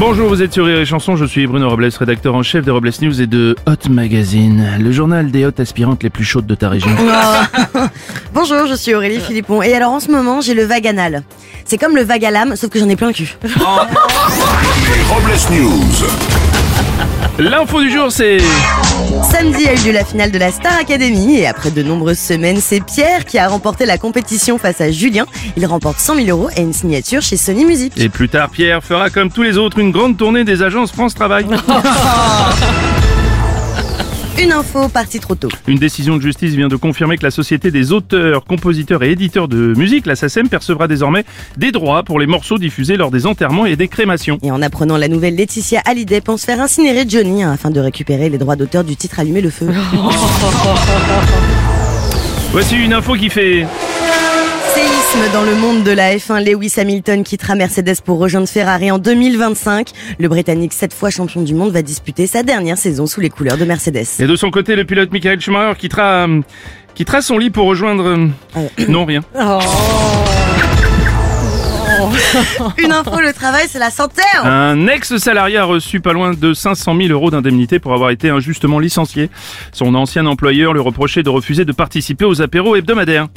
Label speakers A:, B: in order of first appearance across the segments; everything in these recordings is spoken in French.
A: Bonjour, vous êtes sur Rire et Chanson, je suis Bruno Robles, rédacteur en chef de Robles News et de Hot Magazine, le journal des hautes aspirantes les plus chaudes de ta région.
B: Bonjour, je suis Aurélie Philippon. Et alors en ce moment, j'ai le vague anal. C'est comme le vague à l'âme, sauf que j'en ai plein le cul.
C: Les Robles News.
A: L'info du jour c'est...
B: Samedi a eu lieu la finale de la Star Academy et après de nombreuses semaines, c'est Pierre qui a remporté la compétition face à Julien. Il remporte 100 000 euros et une signature chez Sony Music.
A: Et plus tard, Pierre fera comme tous les autres une grande tournée des agences France Travail.
B: Une info partie trop tôt.
A: Une décision de justice vient de confirmer que la Société des auteurs, compositeurs et éditeurs de musique, la SACEM, percevra désormais des droits pour les morceaux diffusés lors des enterrements et des crémations.
B: Et en apprenant la nouvelle, Laetitia Hallyday pense faire incinérer Johnny hein, afin de récupérer les droits d'auteur du titre Allumer le feu.
A: Voici une info qui fait...
B: Dans le monde de la F1, Lewis Hamilton quittera Mercedes pour rejoindre Ferrari en 2025. Le Britannique, sept fois champion du monde, va disputer sa dernière saison sous les couleurs de Mercedes.
A: Et de son côté, le pilote Michael Schumacher quittera, quittera son lit pour rejoindre... euh, Non, rien.
B: Une info, le travail, c'est la santé. hein.
A: Un ex-salarié a reçu pas loin de 500 000 euros d'indemnité pour avoir été injustement licencié. Son ancien employeur lui reprochait de refuser de participer aux apéros hebdomadaires.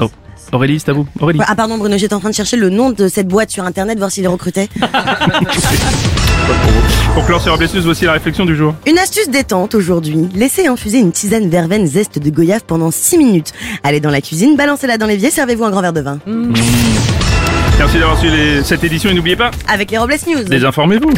A: Oh. Aurélie, c'est à vous. Aurélie.
B: Ah pardon Bruno, j'étais en train de chercher le nom de cette boîte sur internet, voir s'il est recruté.
A: Pour clore sur Blessus, voici la réflexion du jour.
B: Une astuce détente aujourd'hui. Laissez infuser une tisane verveine zeste de goyave pendant 6 minutes. Allez dans la cuisine, balancez-la dans l'évier, servez-vous un grand verre de vin.
A: Merci d'avoir suivi les- cette édition et n'oubliez pas,
B: Avec les Robles News.
A: désinformez-vous.